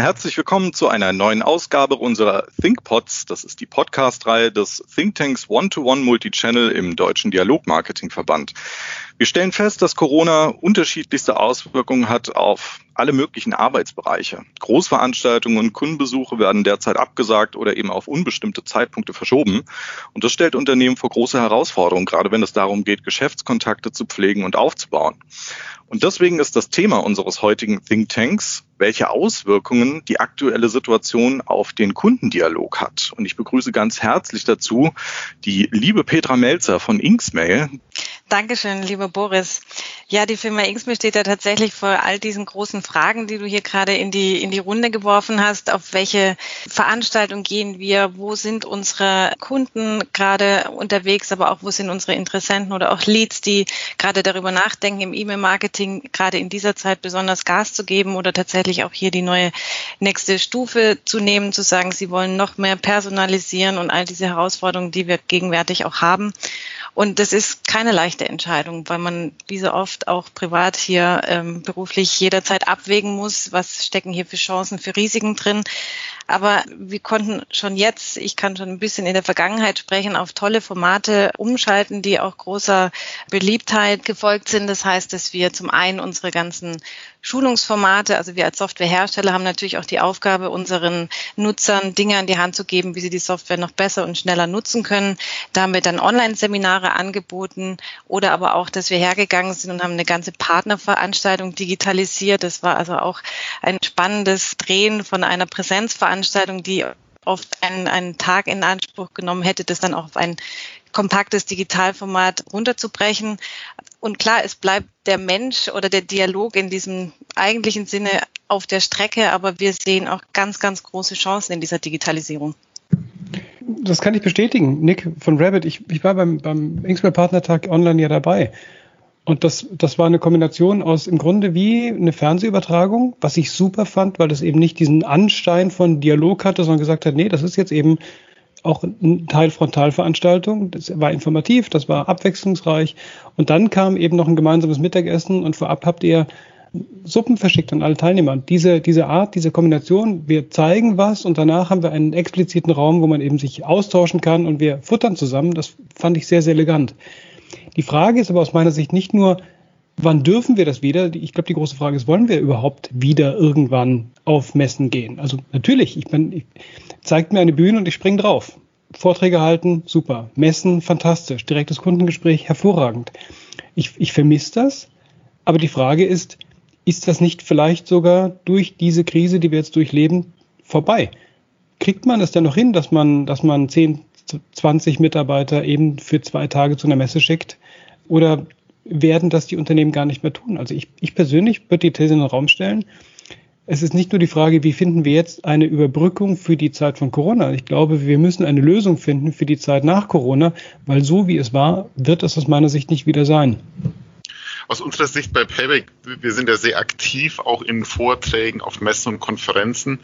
Herzlich willkommen zu einer neuen Ausgabe unserer ThinkPods. Das ist die Podcast-Reihe des Thinktanks One-to-One Multichannel im Deutschen Dialogmarketingverband. Wir stellen fest, dass Corona unterschiedlichste Auswirkungen hat auf alle möglichen Arbeitsbereiche. Großveranstaltungen und Kundenbesuche werden derzeit abgesagt oder eben auf unbestimmte Zeitpunkte verschoben. Und das stellt Unternehmen vor große Herausforderungen, gerade wenn es darum geht, Geschäftskontakte zu pflegen und aufzubauen. Und deswegen ist das Thema unseres heutigen Thinktanks, welche Auswirkungen die aktuelle Situation auf den Kundendialog hat. Und ich begrüße ganz herzlich dazu die liebe Petra Melzer von Inksmail. Dankeschön, lieber Boris. Ja, die Firma Inksmail steht ja tatsächlich vor all diesen großen Fragen, die du hier gerade in die, in die Runde geworfen hast. Auf welche Veranstaltung gehen wir? Wo sind unsere Kunden gerade unterwegs? Aber auch wo sind unsere Interessenten oder auch Leads, die gerade darüber nachdenken, im E-Mail-Marketing gerade in dieser Zeit besonders Gas zu geben oder tatsächlich auch hier die neue nächste Stufe zu nehmen, zu sagen, sie wollen noch mehr personalisieren und all diese Herausforderungen, die wir gegenwärtig auch haben. Und das ist keine leichte Entscheidung, weil man wie so oft auch privat hier ähm, beruflich jederzeit abwägen muss, was stecken hier für Chancen, für Risiken drin. Aber wir konnten schon jetzt, ich kann schon ein bisschen in der Vergangenheit sprechen, auf tolle Formate umschalten, die auch großer Beliebtheit gefolgt sind. Das heißt, dass wir zum einen unsere ganzen Schulungsformate, also wir als Softwarehersteller haben natürlich auch die Aufgabe, unseren Nutzern Dinge an die Hand zu geben, wie sie die Software noch besser und schneller nutzen können. Da haben wir dann Online-Seminare angeboten oder aber auch, dass wir hergegangen sind und haben eine ganze Partnerveranstaltung digitalisiert. Das war also auch ein spannendes Drehen von einer Präsenzveranstaltung Veranstaltung, die oft einen, einen Tag in Anspruch genommen hätte, das dann auch auf ein kompaktes Digitalformat runterzubrechen. Und klar, es bleibt der Mensch oder der Dialog in diesem eigentlichen Sinne auf der Strecke, aber wir sehen auch ganz, ganz große Chancen in dieser Digitalisierung. Das kann ich bestätigen. Nick von Rabbit, ich, ich war beim, beim Inksmail Partnertag online ja dabei. Und das, das war eine Kombination aus im Grunde wie eine Fernsehübertragung, was ich super fand, weil das eben nicht diesen Anstein von Dialog hatte, sondern gesagt hat, nee, das ist jetzt eben auch ein Teil Frontalveranstaltung. Das war informativ, das war abwechslungsreich. Und dann kam eben noch ein gemeinsames Mittagessen und vorab habt ihr Suppen verschickt an alle Teilnehmer. Diese, diese Art, diese Kombination, wir zeigen was und danach haben wir einen expliziten Raum, wo man eben sich austauschen kann und wir futtern zusammen. Das fand ich sehr, sehr elegant. Die Frage ist aber aus meiner Sicht nicht nur, wann dürfen wir das wieder? Ich glaube, die große Frage ist, wollen wir überhaupt wieder irgendwann auf Messen gehen? Also natürlich, ich bin, zeigt mir eine Bühne und ich springe drauf. Vorträge halten, super. Messen, fantastisch. Direktes Kundengespräch, hervorragend. Ich, ich vermisse das, aber die Frage ist, ist das nicht vielleicht sogar durch diese Krise, die wir jetzt durchleben, vorbei? Kriegt man es denn noch hin, dass man, dass man 10, 20 Mitarbeiter eben für zwei Tage zu einer Messe schickt? Oder werden das die Unternehmen gar nicht mehr tun? Also ich, ich persönlich würde die These in den Raum stellen. Es ist nicht nur die Frage, wie finden wir jetzt eine Überbrückung für die Zeit von Corona. Ich glaube, wir müssen eine Lösung finden für die Zeit nach Corona, weil so wie es war, wird es aus meiner Sicht nicht wieder sein aus unserer Sicht bei Payback, wir sind ja sehr aktiv auch in Vorträgen auf Messen und Konferenzen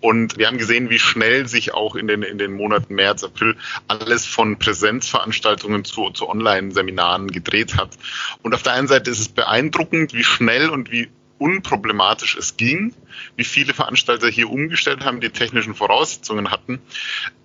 und wir haben gesehen, wie schnell sich auch in den, in den Monaten März, April alles von Präsenzveranstaltungen zu, zu Online-Seminaren gedreht hat. Und auf der einen Seite ist es beeindruckend, wie schnell und wie unproblematisch es ging, wie viele Veranstalter hier umgestellt haben, die technischen Voraussetzungen hatten.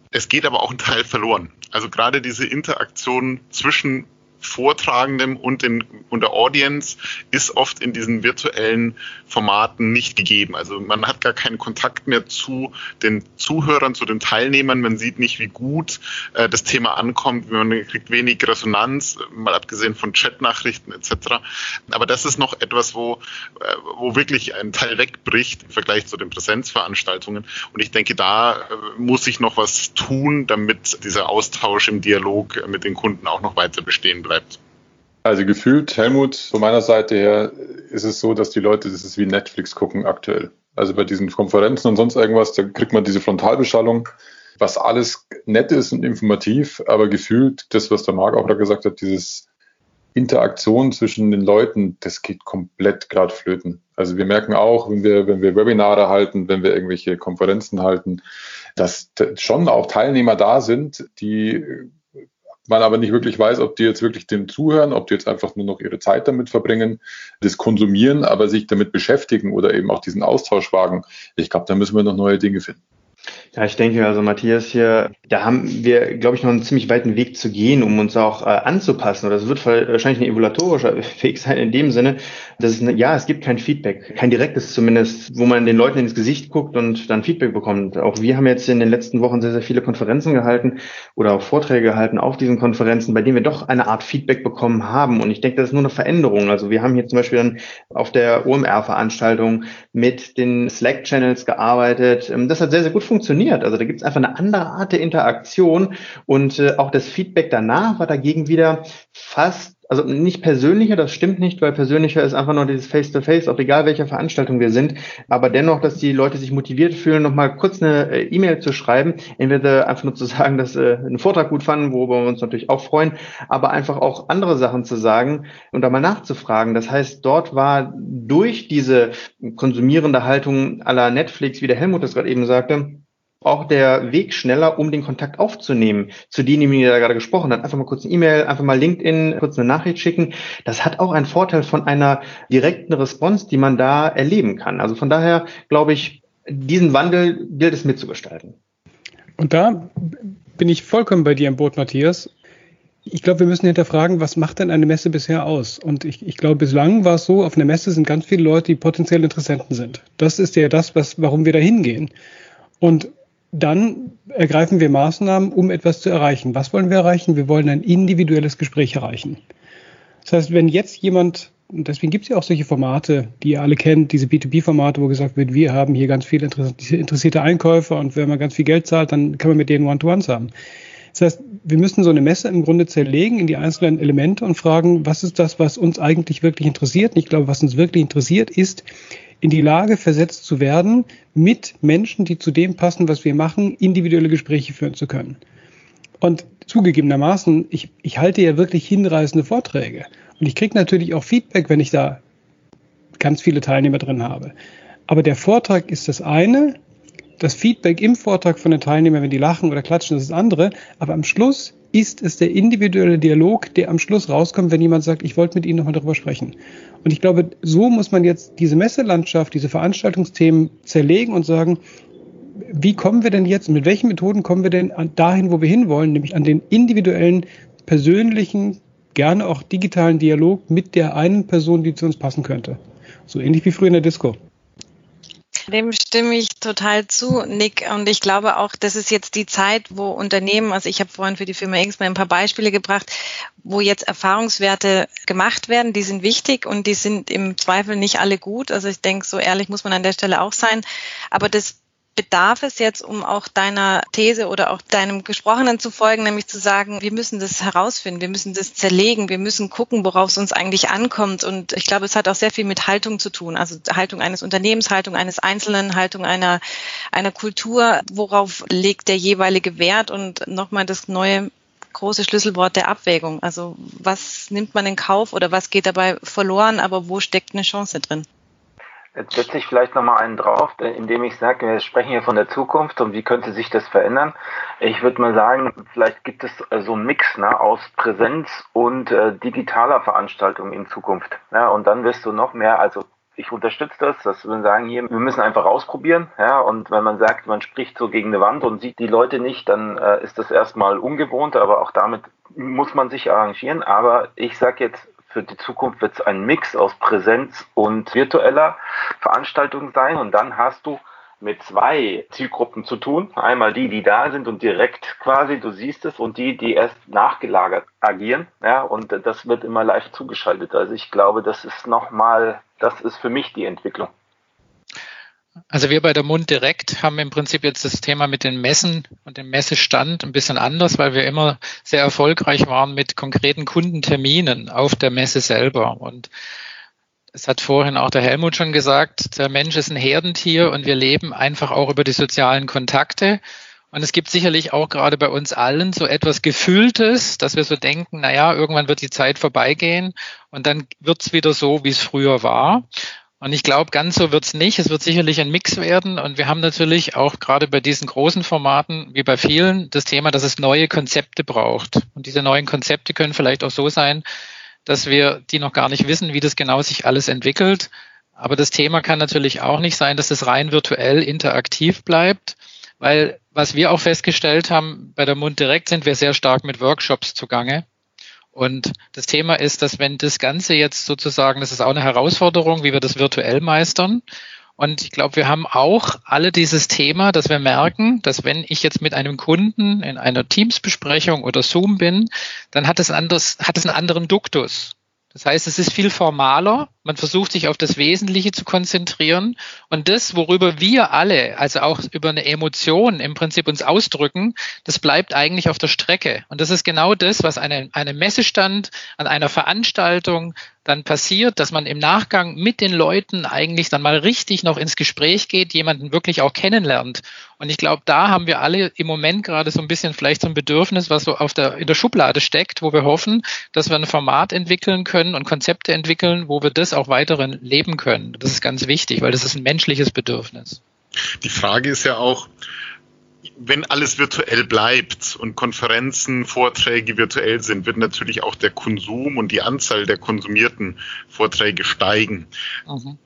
Es geht aber auch ein Teil verloren. Also gerade diese Interaktion zwischen Vortragendem und, den, und der Audience ist oft in diesen virtuellen Formaten nicht gegeben. Also man hat gar keinen Kontakt mehr zu den Zuhörern, zu den Teilnehmern. Man sieht nicht, wie gut äh, das Thema ankommt. Man kriegt wenig Resonanz, mal abgesehen von Chatnachrichten etc. Aber das ist noch etwas, wo, äh, wo wirklich ein Teil wegbricht im Vergleich zu den Präsenzveranstaltungen. Und ich denke, da äh, muss sich noch was tun, damit dieser Austausch im Dialog mit den Kunden auch noch weiter bestehen bleibt bleibt? Also gefühlt, Helmut, von meiner Seite her ist es so, dass die Leute, das ist wie Netflix gucken aktuell. Also bei diesen Konferenzen und sonst irgendwas, da kriegt man diese Frontalbeschallung, was alles nett ist und informativ, aber gefühlt, das, was der Marc auch da gesagt hat, dieses Interaktion zwischen den Leuten, das geht komplett gerade flöten. Also wir merken auch, wenn wir, wenn wir Webinare halten, wenn wir irgendwelche Konferenzen halten, dass schon auch Teilnehmer da sind, die man aber nicht wirklich weiß, ob die jetzt wirklich dem zuhören, ob die jetzt einfach nur noch ihre Zeit damit verbringen, das konsumieren, aber sich damit beschäftigen oder eben auch diesen Austausch wagen. Ich glaube, da müssen wir noch neue Dinge finden. Ja, ich denke, also Matthias hier, da haben wir, glaube ich, noch einen ziemlich weiten Weg zu gehen, um uns auch äh, anzupassen. Oder es wird wahrscheinlich ein evolatorischer Weg sein in dem Sinne, dass es, eine, ja, es gibt kein Feedback, kein direktes zumindest, wo man den Leuten ins Gesicht guckt und dann Feedback bekommt. Auch wir haben jetzt in den letzten Wochen sehr, sehr viele Konferenzen gehalten oder auch Vorträge gehalten auf diesen Konferenzen, bei denen wir doch eine Art Feedback bekommen haben. Und ich denke, das ist nur eine Veränderung. Also wir haben hier zum Beispiel dann auf der OMR-Veranstaltung mit den Slack-Channels gearbeitet. Ähm, das hat sehr, sehr gut funktioniert. Also da gibt es einfach eine andere Art der Interaktion und äh, auch das Feedback danach war dagegen wieder fast also nicht persönlicher, das stimmt nicht, weil persönlicher ist einfach nur dieses Face-to-Face, ob egal welcher Veranstaltung wir sind, aber dennoch, dass die Leute sich motiviert fühlen, nochmal kurz eine äh, E-Mail zu schreiben, entweder einfach nur zu sagen, dass sie einen Vortrag gut fanden, worüber wir uns natürlich auch freuen, aber einfach auch andere Sachen zu sagen und da mal nachzufragen. Das heißt, dort war durch diese konsumierende Haltung aller Netflix, wie der Helmut das gerade eben sagte, auch der Weg schneller, um den Kontakt aufzunehmen zu denjenigen, die da gerade gesprochen hat. Einfach mal kurz eine E-Mail, einfach mal LinkedIn, kurz eine Nachricht schicken. Das hat auch einen Vorteil von einer direkten Response, die man da erleben kann. Also von daher glaube ich, diesen Wandel gilt es mitzugestalten. Und da bin ich vollkommen bei dir im Boot, Matthias. Ich glaube, wir müssen hinterfragen, was macht denn eine Messe bisher aus? Und ich, ich glaube, bislang war es so, auf einer Messe sind ganz viele Leute, die potenziell Interessenten sind. Das ist ja das, was, warum wir da hingehen. Und dann ergreifen wir Maßnahmen, um etwas zu erreichen. Was wollen wir erreichen? Wir wollen ein individuelles Gespräch erreichen. Das heißt, wenn jetzt jemand, und deswegen gibt es ja auch solche Formate, die ihr alle kennt, diese B2B-Formate, wo gesagt wird, wir haben hier ganz viele interessierte Einkäufer und wenn man ganz viel Geld zahlt, dann kann man mit denen One-to-Ones haben. Das heißt, wir müssen so eine Messe im Grunde zerlegen in die einzelnen Elemente und fragen, was ist das, was uns eigentlich wirklich interessiert? Und ich glaube, was uns wirklich interessiert, ist, in die Lage versetzt zu werden, mit Menschen, die zu dem passen, was wir machen, individuelle Gespräche führen zu können. Und zugegebenermaßen, ich, ich halte ja wirklich hinreißende Vorträge. Und ich kriege natürlich auch Feedback, wenn ich da ganz viele Teilnehmer drin habe. Aber der Vortrag ist das eine, das Feedback im Vortrag von den Teilnehmern, wenn die lachen oder klatschen, das ist das andere. Aber am Schluss ist es der individuelle Dialog, der am Schluss rauskommt, wenn jemand sagt, ich wollte mit Ihnen nochmal darüber sprechen. Und ich glaube, so muss man jetzt diese Messelandschaft, diese Veranstaltungsthemen zerlegen und sagen, wie kommen wir denn jetzt, mit welchen Methoden kommen wir denn dahin, wo wir hinwollen, nämlich an den individuellen, persönlichen, gerne auch digitalen Dialog mit der einen Person, die zu uns passen könnte. So ähnlich wie früher in der Disco. Dem stimme ich total zu, Nick. Und ich glaube auch, das ist jetzt die Zeit, wo Unternehmen, also ich habe vorhin für die Firma Inksman ein paar Beispiele gebracht, wo jetzt Erfahrungswerte gemacht werden. Die sind wichtig und die sind im Zweifel nicht alle gut. Also ich denke, so ehrlich muss man an der Stelle auch sein. Aber das bedarf es jetzt, um auch deiner These oder auch deinem Gesprochenen zu folgen, nämlich zu sagen, wir müssen das herausfinden, wir müssen das zerlegen, wir müssen gucken, worauf es uns eigentlich ankommt. Und ich glaube, es hat auch sehr viel mit Haltung zu tun, also Haltung eines Unternehmens, Haltung eines Einzelnen, Haltung einer, einer Kultur, worauf legt der jeweilige Wert und nochmal das neue große Schlüsselwort der Abwägung. Also was nimmt man in Kauf oder was geht dabei verloren, aber wo steckt eine Chance drin? Jetzt setze ich vielleicht nochmal einen drauf, indem ich sage, wir sprechen hier von der Zukunft und wie könnte sich das verändern. Ich würde mal sagen, vielleicht gibt es äh, so einen Mix ne, aus Präsenz und äh, digitaler Veranstaltung in Zukunft. Ja, und dann wirst du noch mehr, also ich unterstütze das, dass wir sagen hier, wir müssen einfach ausprobieren, ja, und wenn man sagt, man spricht so gegen eine Wand und sieht die Leute nicht, dann äh, ist das erstmal ungewohnt, aber auch damit muss man sich arrangieren. Aber ich sage jetzt, für die Zukunft wird es ein Mix aus Präsenz und virtueller Veranstaltung sein. Und dann hast du mit zwei Zielgruppen zu tun. Einmal die, die da sind und direkt quasi, du siehst es, und die, die erst nachgelagert agieren. Ja, und das wird immer live zugeschaltet. Also ich glaube, das ist nochmal, das ist für mich die Entwicklung. Also wir bei der Mund direkt haben im Prinzip jetzt das Thema mit den Messen und dem Messestand ein bisschen anders, weil wir immer sehr erfolgreich waren mit konkreten Kundenterminen auf der Messe selber. Und es hat vorhin auch der Helmut schon gesagt, der Mensch ist ein Herdentier und wir leben einfach auch über die sozialen Kontakte. Und es gibt sicherlich auch gerade bei uns allen so etwas Gefühltes, dass wir so denken, na ja, irgendwann wird die Zeit vorbeigehen und dann wird's wieder so, wie es früher war. Und ich glaube, ganz so wird's nicht. Es wird sicherlich ein Mix werden. Und wir haben natürlich auch gerade bei diesen großen Formaten, wie bei vielen, das Thema, dass es neue Konzepte braucht. Und diese neuen Konzepte können vielleicht auch so sein, dass wir die noch gar nicht wissen, wie das genau sich alles entwickelt. Aber das Thema kann natürlich auch nicht sein, dass es rein virtuell interaktiv bleibt, weil was wir auch festgestellt haben, bei der Mund direkt sind wir sehr stark mit Workshops zugange. Und das Thema ist, dass wenn das Ganze jetzt sozusagen, das ist auch eine Herausforderung, wie wir das virtuell meistern. Und ich glaube, wir haben auch alle dieses Thema, dass wir merken, dass wenn ich jetzt mit einem Kunden in einer Teams-Besprechung oder Zoom bin, dann hat es, anders, hat es einen anderen Duktus. Das heißt, es ist viel formaler. Man versucht sich auf das Wesentliche zu konzentrieren. Und das, worüber wir alle, also auch über eine Emotion im Prinzip uns ausdrücken, das bleibt eigentlich auf der Strecke. Und das ist genau das, was eine, eine Messestand an einer Veranstaltung dann passiert, dass man im Nachgang mit den Leuten eigentlich dann mal richtig noch ins Gespräch geht, jemanden wirklich auch kennenlernt. Und ich glaube, da haben wir alle im Moment gerade so ein bisschen vielleicht so ein Bedürfnis, was so auf der, in der Schublade steckt, wo wir hoffen, dass wir ein Format entwickeln können und Konzepte entwickeln, wo wir das auch weiterhin leben können. Das ist ganz wichtig, weil das ist ein menschliches Bedürfnis. Die Frage ist ja auch, wenn alles virtuell bleibt und Konferenzen, Vorträge virtuell sind, wird natürlich auch der Konsum und die Anzahl der konsumierten Vorträge steigen. Mhm.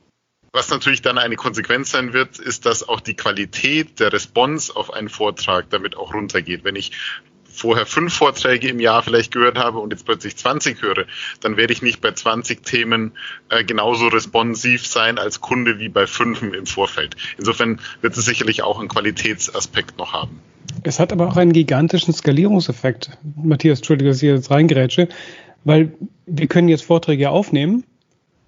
Was natürlich dann eine Konsequenz sein wird, ist, dass auch die Qualität der Response auf einen Vortrag damit auch runtergeht. Wenn ich vorher fünf Vorträge im Jahr vielleicht gehört habe und jetzt plötzlich 20 höre, dann werde ich nicht bei 20 Themen äh, genauso responsiv sein als Kunde wie bei fünf im Vorfeld. Insofern wird es sicherlich auch einen Qualitätsaspekt noch haben. Es hat aber auch einen gigantischen Skalierungseffekt. Matthias, Entschuldige, dass ich jetzt reingrätsche, weil wir können jetzt Vorträge aufnehmen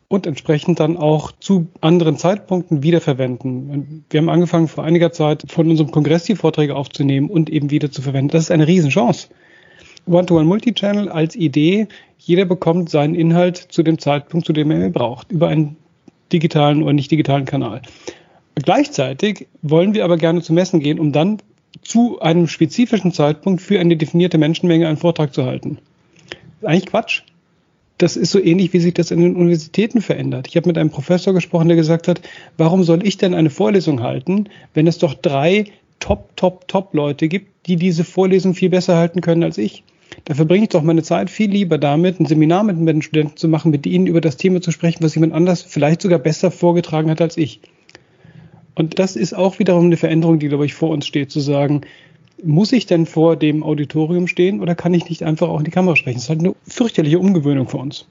und entsprechend dann auch zu anderen Zeitpunkten wiederverwenden. Wir haben angefangen vor einiger Zeit von unserem Kongress die Vorträge aufzunehmen und eben wieder zu verwenden. Das ist eine Riesenchance. One-to-One Multichannel als Idee, jeder bekommt seinen Inhalt zu dem Zeitpunkt, zu dem er ihn braucht, über einen digitalen oder nicht digitalen Kanal. Gleichzeitig wollen wir aber gerne zu Messen gehen, um dann zu einem spezifischen Zeitpunkt für eine definierte Menschenmenge einen Vortrag zu halten. Eigentlich Quatsch das ist so ähnlich, wie sich das in den Universitäten verändert. Ich habe mit einem Professor gesprochen, der gesagt hat, warum soll ich denn eine Vorlesung halten, wenn es doch drei Top, Top, Top Leute gibt, die diese Vorlesung viel besser halten können als ich? Da verbringe ich doch meine Zeit viel lieber damit, ein Seminar mit den Studenten zu machen, mit ihnen über das Thema zu sprechen, was jemand anders vielleicht sogar besser vorgetragen hat als ich. Und das ist auch wiederum eine Veränderung, die, glaube ich, vor uns steht, zu sagen, muss ich denn vor dem Auditorium stehen oder kann ich nicht einfach auch in die Kamera sprechen? Das ist halt eine fürchterliche Umgewöhnung für uns.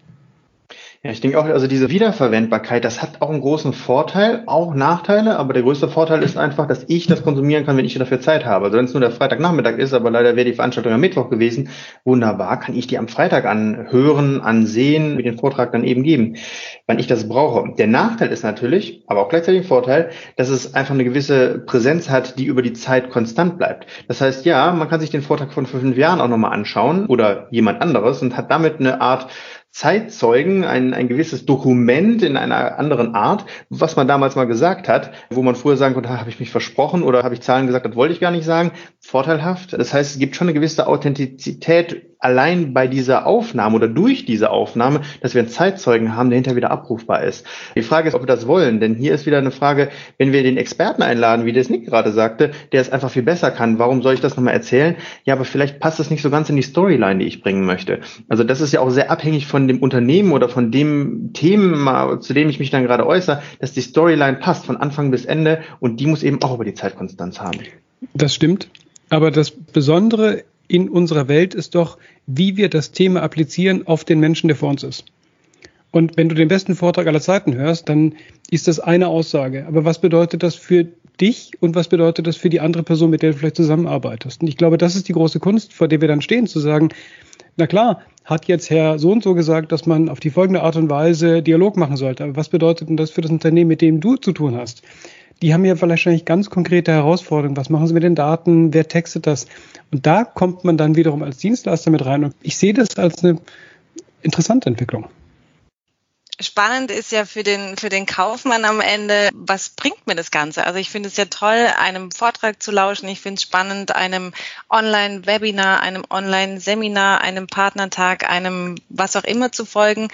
Ja, ich denke auch, also diese Wiederverwendbarkeit, das hat auch einen großen Vorteil, auch Nachteile, aber der größte Vorteil ist einfach, dass ich das konsumieren kann, wenn ich dafür Zeit habe. Also wenn es nur der Freitagnachmittag ist, aber leider wäre die Veranstaltung am Mittwoch gewesen, wunderbar, kann ich die am Freitag anhören, ansehen, mit den Vortrag dann eben geben, wann ich das brauche. Der Nachteil ist natürlich, aber auch gleichzeitig ein Vorteil, dass es einfach eine gewisse Präsenz hat, die über die Zeit konstant bleibt. Das heißt, ja, man kann sich den Vortrag von fünf Jahren auch nochmal anschauen oder jemand anderes und hat damit eine Art Zeitzeugen, ein, ein gewisses Dokument in einer anderen Art, was man damals mal gesagt hat, wo man früher sagen konnte, habe ich mich versprochen oder habe ich Zahlen gesagt, das wollte ich gar nicht sagen, vorteilhaft. Das heißt, es gibt schon eine gewisse Authentizität allein bei dieser Aufnahme oder durch diese Aufnahme, dass wir einen Zeitzeugen haben, der hinterher wieder abrufbar ist. Die Frage ist, ob wir das wollen, denn hier ist wieder eine Frage, wenn wir den Experten einladen, wie das Nick gerade sagte, der es einfach viel besser kann, warum soll ich das nochmal erzählen? Ja, aber vielleicht passt das nicht so ganz in die Storyline, die ich bringen möchte. Also das ist ja auch sehr abhängig von dem Unternehmen oder von dem Thema, zu dem ich mich dann gerade äußere, dass die Storyline passt von Anfang bis Ende und die muss eben auch über die Zeitkonstanz haben. Das stimmt. Aber das Besondere in unserer Welt ist doch, wie wir das Thema applizieren auf den Menschen, der vor uns ist. Und wenn du den besten Vortrag aller Zeiten hörst, dann ist das eine Aussage. Aber was bedeutet das für dich und was bedeutet das für die andere Person, mit der du vielleicht zusammenarbeitest? Und ich glaube, das ist die große Kunst, vor der wir dann stehen, zu sagen, na klar, hat jetzt Herr so und so gesagt, dass man auf die folgende Art und Weise Dialog machen sollte. Aber was bedeutet denn das für das Unternehmen, mit dem du zu tun hast? Die haben ja wahrscheinlich ganz konkrete Herausforderungen. Was machen sie mit den Daten? Wer textet das? Und da kommt man dann wiederum als Dienstleister mit rein. Und ich sehe das als eine interessante Entwicklung. Spannend ist ja für den, für den Kaufmann am Ende, was bringt mir das Ganze? Also ich finde es ja toll, einem Vortrag zu lauschen. Ich finde es spannend, einem Online-Webinar, einem Online-Seminar, einem Partnertag, einem was auch immer zu folgen.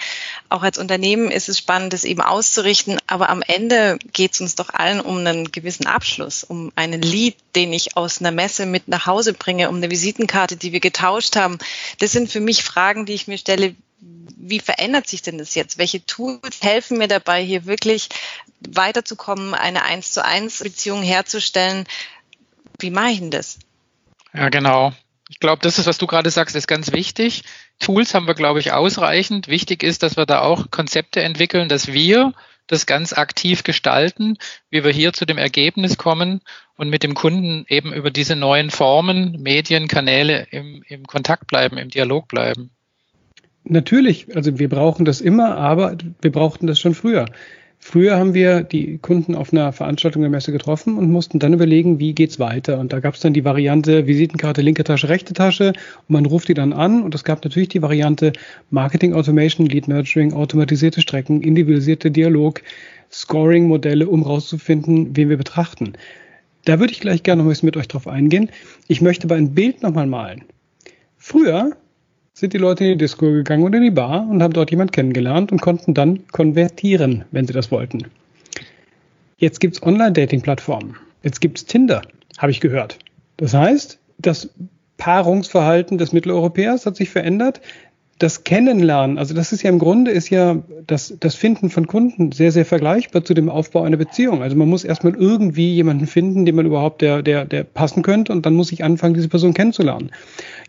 Auch als Unternehmen ist es spannend, das eben auszurichten. Aber am Ende geht es uns doch allen um einen gewissen Abschluss, um einen Lead, den ich aus einer Messe mit nach Hause bringe, um eine Visitenkarte, die wir getauscht haben. Das sind für mich Fragen, die ich mir stelle, wie verändert sich denn das jetzt? Welche Tools helfen mir dabei, hier wirklich weiterzukommen, eine eins zu eins Beziehung herzustellen? Wie mache ich denn das? Ja, genau. Ich glaube, das ist, was du gerade sagst, ist ganz wichtig. Tools haben wir, glaube ich, ausreichend. Wichtig ist, dass wir da auch Konzepte entwickeln, dass wir das ganz aktiv gestalten, wie wir hier zu dem Ergebnis kommen und mit dem Kunden eben über diese neuen Formen, Medien, Kanäle im, im Kontakt bleiben, im Dialog bleiben. Natürlich, also wir brauchen das immer, aber wir brauchten das schon früher. Früher haben wir die Kunden auf einer Veranstaltung der Messe getroffen und mussten dann überlegen, wie geht's weiter. Und da gab es dann die Variante Visitenkarte linke Tasche, rechte Tasche und man ruft die dann an. Und es gab natürlich die Variante Marketing Automation, Lead Nurturing, automatisierte Strecken, individualisierte Dialog, Scoring-Modelle, um rauszufinden, wen wir betrachten. Da würde ich gleich gerne noch ein bisschen mit euch drauf eingehen. Ich möchte aber ein Bild nochmal malen. Früher sind die Leute in die Disco gegangen oder in die Bar und haben dort jemand kennengelernt und konnten dann konvertieren, wenn sie das wollten. Jetzt gibt's Online-Dating-Plattformen. Jetzt gibt's Tinder, habe ich gehört. Das heißt, das Paarungsverhalten des Mitteleuropäers hat sich verändert das Kennenlernen, also das ist ja im Grunde ist ja das, das Finden von Kunden sehr, sehr vergleichbar zu dem Aufbau einer Beziehung. Also man muss erstmal irgendwie jemanden finden, den man überhaupt der, der, der passen könnte und dann muss ich anfangen, diese Person kennenzulernen.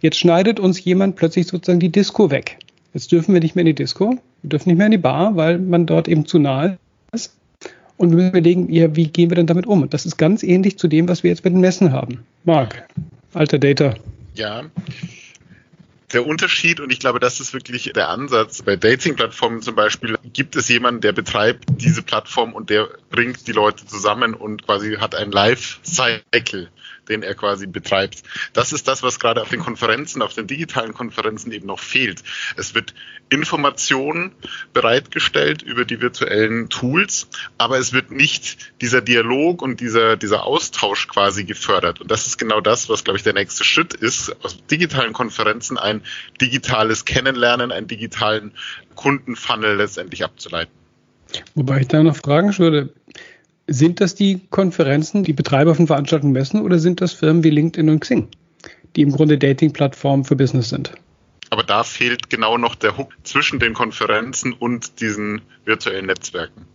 Jetzt schneidet uns jemand plötzlich sozusagen die Disco weg. Jetzt dürfen wir nicht mehr in die Disco, wir dürfen nicht mehr in die Bar, weil man dort eben zu nahe ist. Und wir müssen überlegen, ja, wie gehen wir denn damit um? Und das ist ganz ähnlich zu dem, was wir jetzt mit den Messen haben. Marc, alter Data. Ja, der Unterschied, und ich glaube, das ist wirklich der Ansatz, bei Dating-Plattformen zum Beispiel, gibt es jemanden, der betreibt diese Plattform und der bringt die Leute zusammen und quasi hat ein Life-Cycle den er quasi betreibt. Das ist das, was gerade auf den Konferenzen, auf den digitalen Konferenzen eben noch fehlt. Es wird Information bereitgestellt über die virtuellen Tools, aber es wird nicht dieser Dialog und dieser, dieser Austausch quasi gefördert. Und das ist genau das, was, glaube ich, der nächste Schritt ist, aus digitalen Konferenzen ein digitales Kennenlernen, einen digitalen Kundenfunnel letztendlich abzuleiten. Wobei ich da noch fragen würde, sind das die Konferenzen, die Betreiber von Veranstaltungen messen oder sind das Firmen wie LinkedIn und Xing, die im Grunde Dating-Plattformen für Business sind? Aber da fehlt genau noch der Hook zwischen den Konferenzen und diesen virtuellen Netzwerken.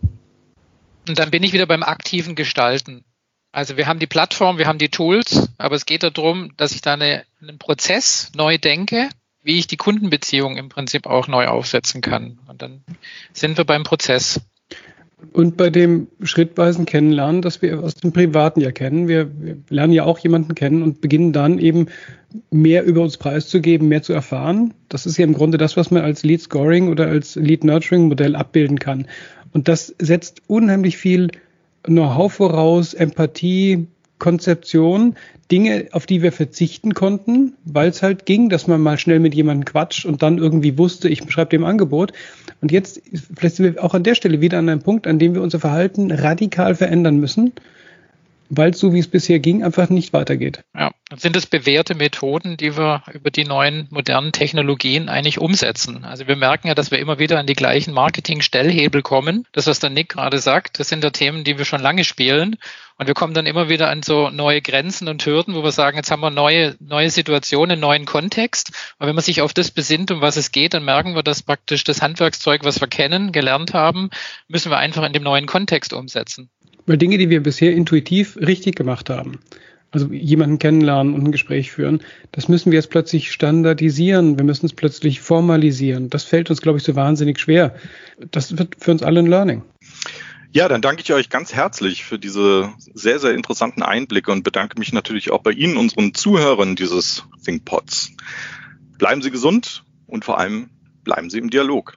Und dann bin ich wieder beim aktiven Gestalten. Also wir haben die Plattform, wir haben die Tools, aber es geht darum, dass ich da eine, einen Prozess neu denke, wie ich die Kundenbeziehung im Prinzip auch neu aufsetzen kann. Und dann sind wir beim Prozess. Und bei dem schrittweisen Kennenlernen, das wir aus dem Privaten ja kennen, wir, wir, lernen ja auch jemanden kennen und beginnen dann eben mehr über uns preiszugeben, mehr zu erfahren. Das ist ja im Grunde das, was man als Lead Scoring oder als Lead Nurturing Modell abbilden kann. Und das setzt unheimlich viel Know-how voraus, Empathie, Konzeption, Dinge, auf die wir verzichten konnten, weil es halt ging, dass man mal schnell mit jemandem quatscht und dann irgendwie wusste, ich beschreibe dem Angebot. Und jetzt, vielleicht sind wir auch an der Stelle wieder an einem Punkt, an dem wir unser Verhalten radikal verändern müssen, weil es so wie es bisher ging, einfach nicht weitergeht. Ja, sind es bewährte Methoden, die wir über die neuen modernen Technologien eigentlich umsetzen. Also wir merken ja, dass wir immer wieder an die gleichen Marketing-Stellhebel kommen. Das, was der Nick gerade sagt, das sind ja Themen, die wir schon lange spielen. Und wir kommen dann immer wieder an so neue Grenzen und Hürden, wo wir sagen, jetzt haben wir neue, neue Situationen, neuen Kontext. Und wenn man sich auf das besinnt, um was es geht, dann merken wir, dass praktisch das Handwerkszeug, was wir kennen, gelernt haben, müssen wir einfach in dem neuen Kontext umsetzen. Weil Dinge, die wir bisher intuitiv richtig gemacht haben, also jemanden kennenlernen und ein Gespräch führen, das müssen wir jetzt plötzlich standardisieren. Wir müssen es plötzlich formalisieren. Das fällt uns, glaube ich, so wahnsinnig schwer. Das wird für uns alle ein Learning. Ja, dann danke ich euch ganz herzlich für diese sehr, sehr interessanten Einblicke und bedanke mich natürlich auch bei Ihnen, unseren Zuhörern dieses ThinkPods. Bleiben Sie gesund und vor allem bleiben Sie im Dialog.